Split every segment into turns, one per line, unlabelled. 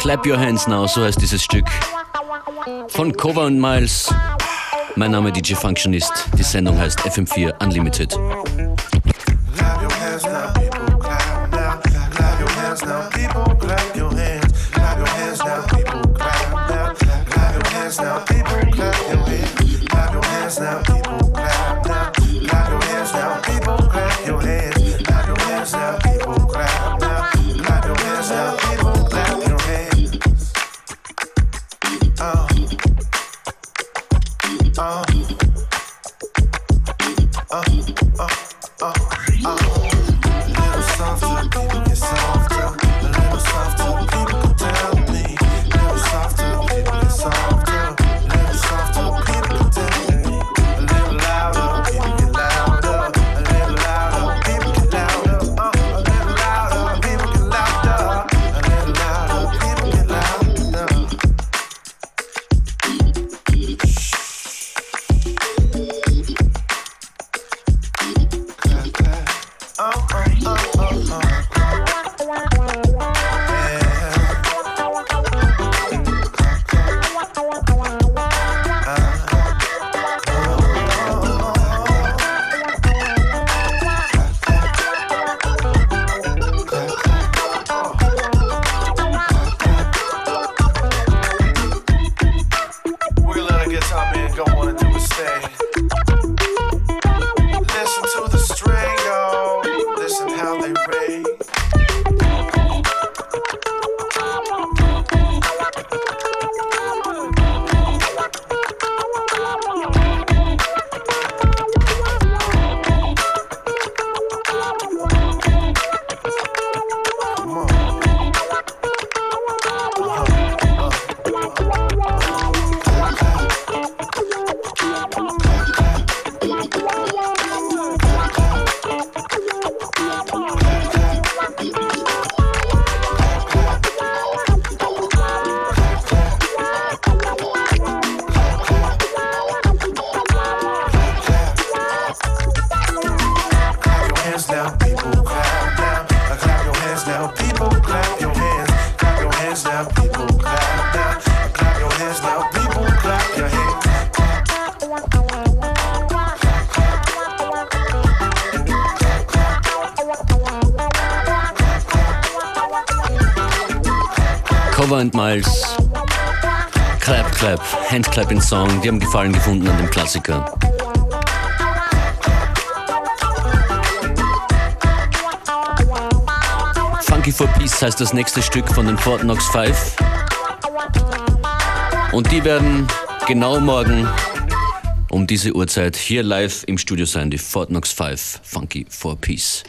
Clap Your Hands Now, so heißt dieses Stück. Von Cover und Miles. Mein Name DJ Functionist. Die Sendung heißt FM4 Unlimited. Handclapping Song, die haben Gefallen gefunden an dem Klassiker. Funky for Peace heißt das nächste Stück von den Fort Knox 5. Und die werden genau morgen um diese Uhrzeit hier live im Studio sein, die Fort Knox 5 Funky for Peace.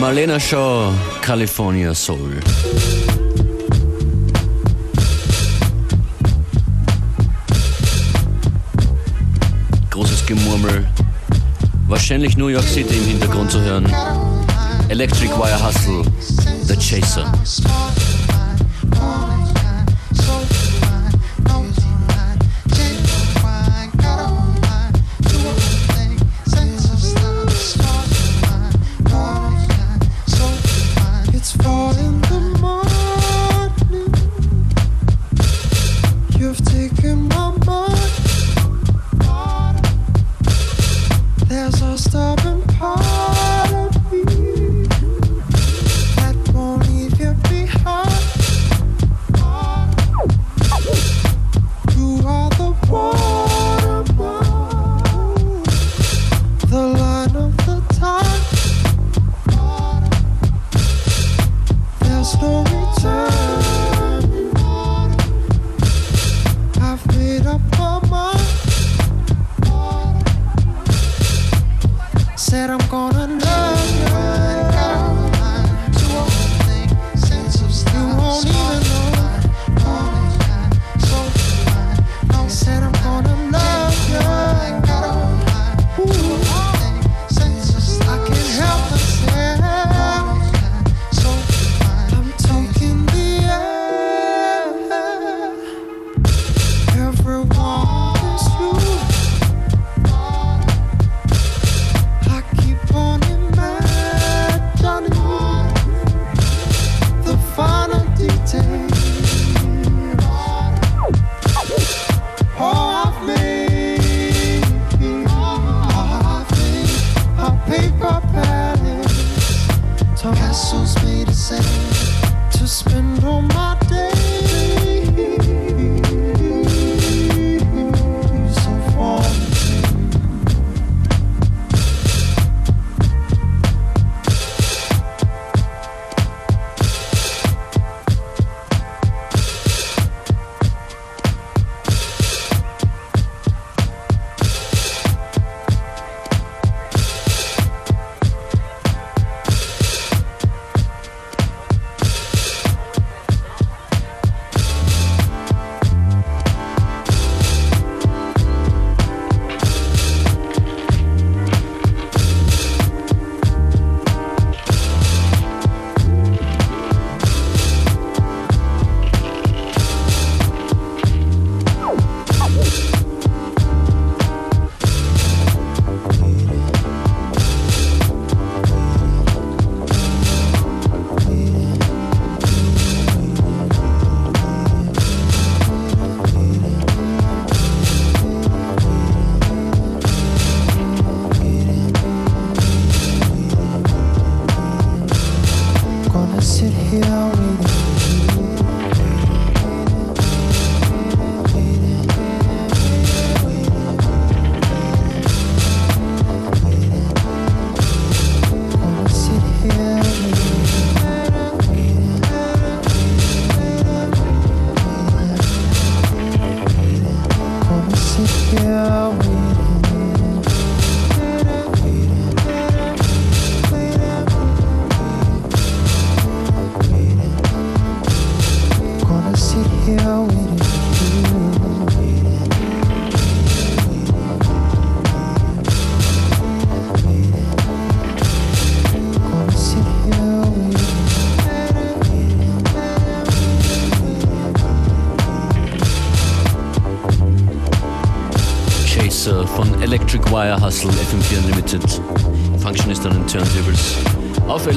Marlena Shaw, California Soul. Großes Gemurmel. Wahrscheinlich New York City im Hintergrund zu hören. Electric Wire Hustle, The Chaser. I'll.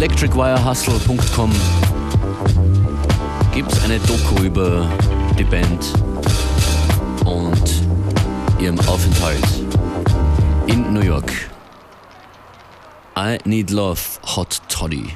Electricwirehustle.com gibt's eine Doku über die Band und ihrem Aufenthalt in New York. I Need Love Hot Toddy.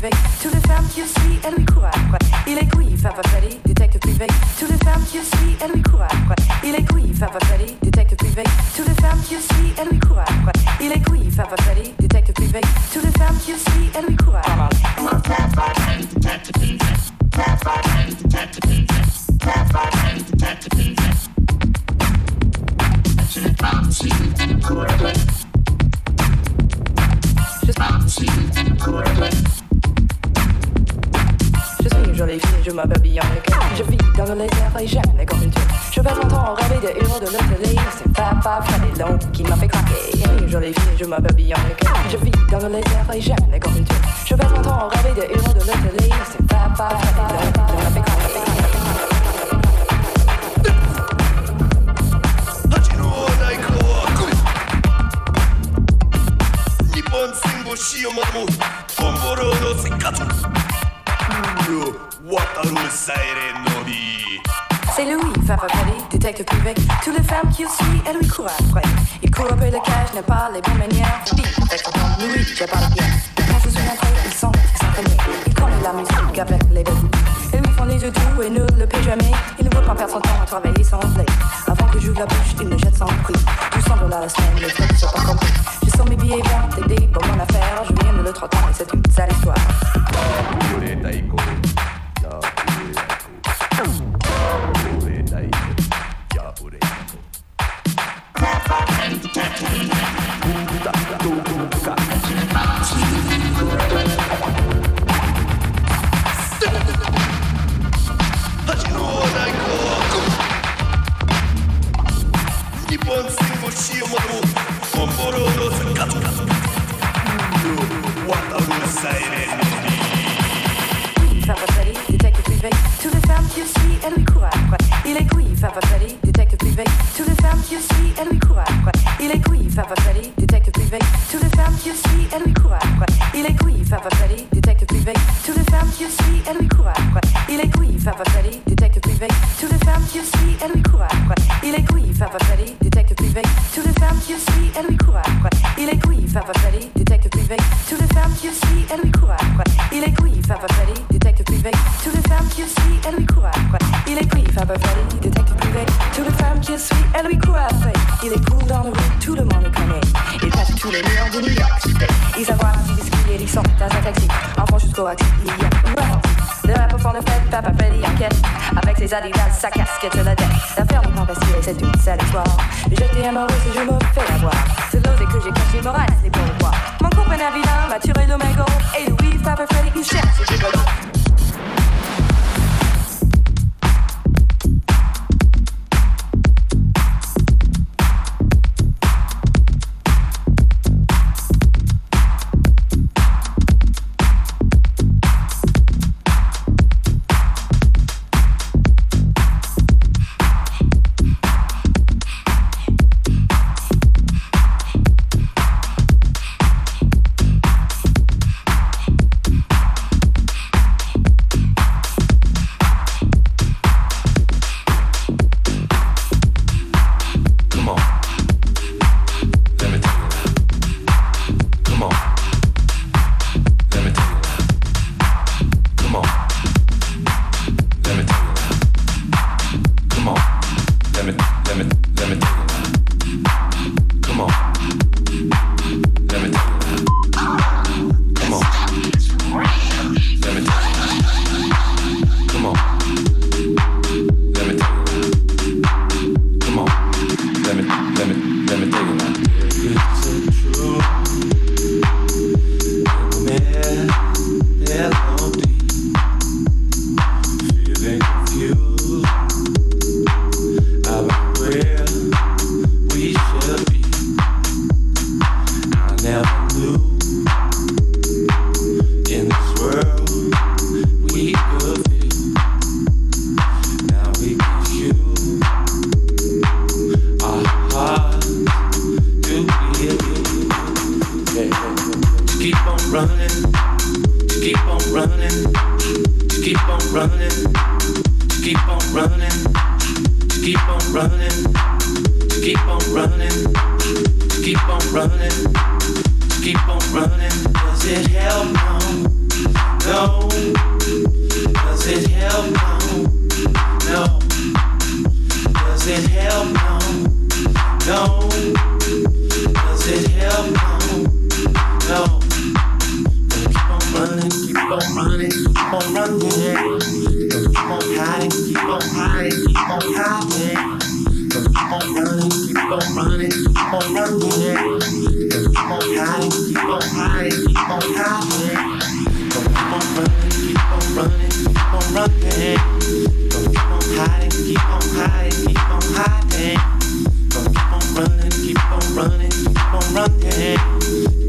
To the les femmes qu'il suit, your
mother. Sucks. my waist cause you
it help? No. Does it help? No. Keep on running, keep on running, keep on running. Keep on hiding, keep on hiding, keep on hiding. Keep on running, keep on running, keep on running. Keep on hiding, keep on hiding, keep on hiding. Keep on running, keep on running, keep on running. Keep on hiding, keep on hiding, keep on. Keep on running, keep on running, keep on running.